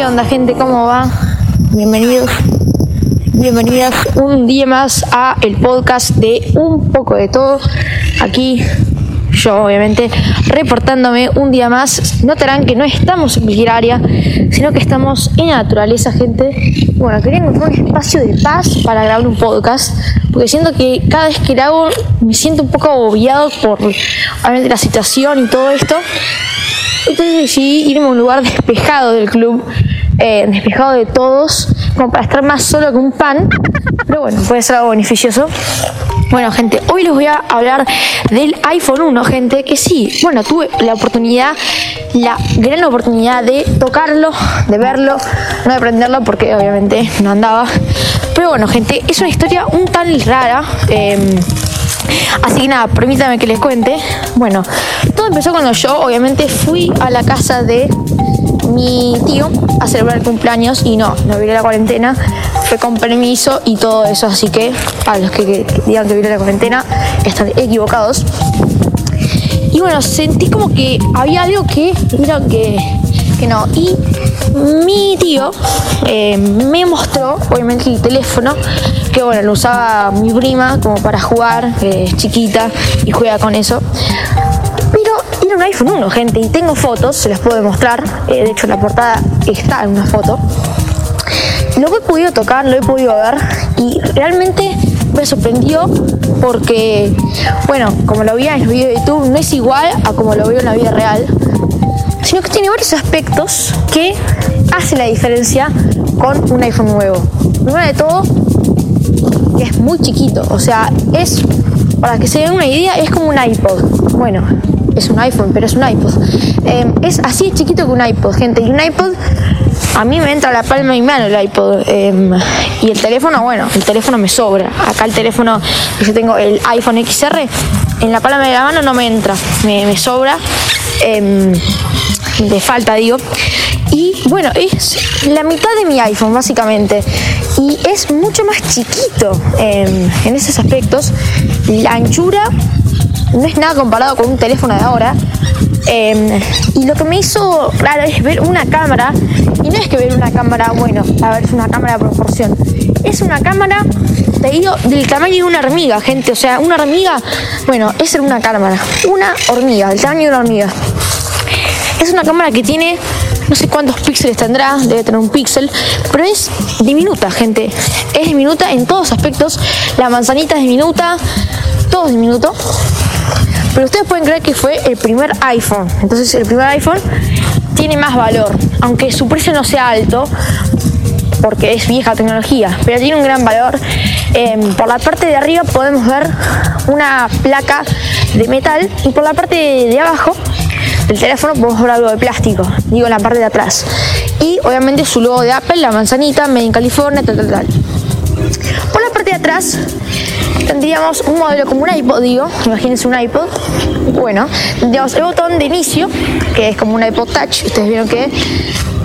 ¿Qué onda gente? ¿Cómo va? Bienvenidos, bienvenidas un día más a el podcast de un poco de todo. Aquí yo obviamente reportándome un día más. Notarán que no estamos en cualquier área, sino que estamos en la naturaleza, gente. Bueno, quería encontrar un espacio de paz para grabar un podcast, porque siento que cada vez que grabo me siento un poco agobiado por obviamente la situación y todo esto. Entonces decidí irme a un lugar despejado del club, eh, despejado de todos, como para estar más solo que un pan. Pero bueno, puede ser algo beneficioso. Bueno, gente, hoy les voy a hablar del iPhone 1, gente, que sí, bueno, tuve la oportunidad, la gran oportunidad de tocarlo, de verlo, no de prenderlo porque obviamente no andaba. Pero bueno, gente, es una historia un tan rara. Em, así que nada, permítame que les cuente. Bueno, todo empezó cuando yo obviamente fui a la casa de mi tío a celebrar el cumpleaños y no, no viene la cuarentena, fue con permiso y todo eso, así que a los que, digan que viene la cuarentena están equivocados. Y bueno, sentí como que había algo que, mira, que, que no. Y mi tío eh, me mostró, obviamente, el teléfono, que bueno, lo usaba mi prima como para jugar, que es chiquita y juega con eso un iPhone 1, gente, y tengo fotos, se las puedo demostrar. Eh, de hecho, la portada está en una foto. Lo he podido tocar, lo he podido ver y realmente me sorprendió porque, bueno, como lo vi en el video de YouTube, no es igual a como lo veo en la vida real, sino que tiene varios aspectos que hacen la diferencia con un iPhone nuevo. Primero de todo, es muy chiquito, o sea, es, para que se den una idea, es como un iPod. Bueno, es un iPhone, pero es un iPod. Em, es así chiquito que un iPod, gente. Y un iPod, a mí me entra la palma de mi mano el iPod. Em, y el teléfono, bueno, el teléfono me sobra. Acá el teléfono, yo tengo el iPhone XR, en la palma de la mano no me entra, me, sobra. Em, de falta, digo. Y bueno, es la mitad de mi iPhone, básicamente. Y es mucho más chiquito en esos aspectos. La anchura no es nada comparado con un teléfono de ahora. Em, y lo que me hizo claro es ver una cámara, y no es que ver una cámara, bueno, a ver, es una cámara de proporción. Es una cámara, te digo, del tamaño de una hormiga, gente. O sea, una hormiga, bueno, es una cámara. Una hormiga, del tamaño de una hormiga. Es una cámara que tiene, no sé cuántos píxeles tendrá, debe tener un píxel, pero es diminuta, gente. Es diminuta en todos aspectos. La manzanita es diminuta, todo es diminuto. Pero ustedes pueden creer que fue el primer iPhone. Entonces el primer iPhone tiene más valor, aunque su precio no sea alto, porque es vieja tecnología, pero tiene un gran valor. Em, por la parte de arriba podemos ver una placa de metal y por la parte de abajo del teléfono podemos ver algo de plástico, digo en la parte de atrás. Y obviamente su logo de Apple, la manzanita, Made in California, tal, tal, tal. Por la parte de atrás tendríamos un modelo como un iPod, digo, imagínense un iPod. Bueno, tendríamos el botón de inicio, que es como un iPod Touch. Ustedes vieron que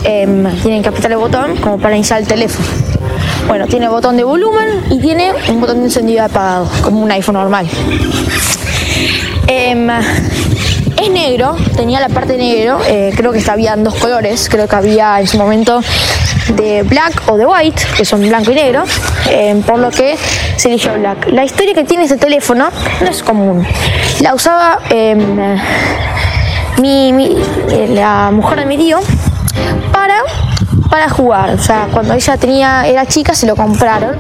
em, tienen que apretar el botón como para iniciar el teléfono. Bueno, tiene botón de volumen y tiene un botón de encendido y apagado, como un iPhone normal. Em, es negro, tenía la parte negro, eh, creo que había en dos colores, creo que había en su momento de black o de white, que son blanco y negro, em, por lo que se eligió black. La historia que tiene este teléfono no es común. La usaba em, mi, eh, la mujer de mi tío para para jugar, o sea, cuando ella tenía era chica se lo compraron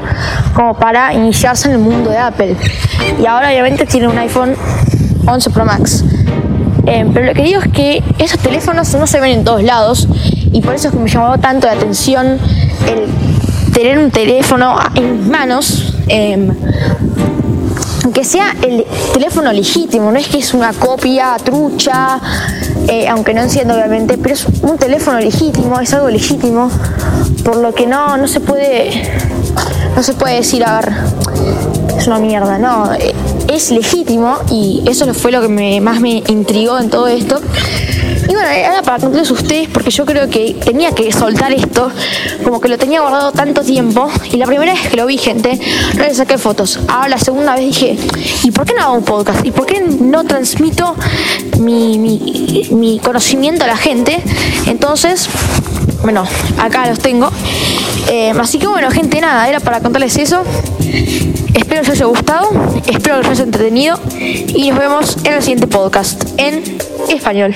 como para iniciarse en el mundo de Apple. Y ahora obviamente tiene un iPhone 11 Pro Max. Em, pero lo que digo es que esos teléfonos no se ven en todos lados y por eso es que me llamó tanto la atención el tener un teléfono en mis manos. Eh, aunque sea el teléfono legítimo, no es que es una copia trucha, eh, aunque no encienda obviamente, pero es un teléfono legítimo, es algo legítimo, por lo que no, no se puede, no se puede decir, a ver, es una mierda, no, eh, es legítimo y eso fue lo que más me intrigó en todo esto. Y bueno, era para contarles a ustedes porque yo creo que tenía que soltar esto, como que lo tenía guardado tanto tiempo. Y la primera vez que lo vi, gente, no le saqué fotos. Ahora la segunda vez dije, ¿y por qué no hago un podcast? ¿Y por qué no transmito mi, mi, mi conocimiento a la gente? Entonces Bueno, acá los tengo. Eh, así que bueno, gente, nada, era para contarles eso. Espero que os haya gustado, espero que os haya entretenido y nos vemos en el siguiente podcast en español.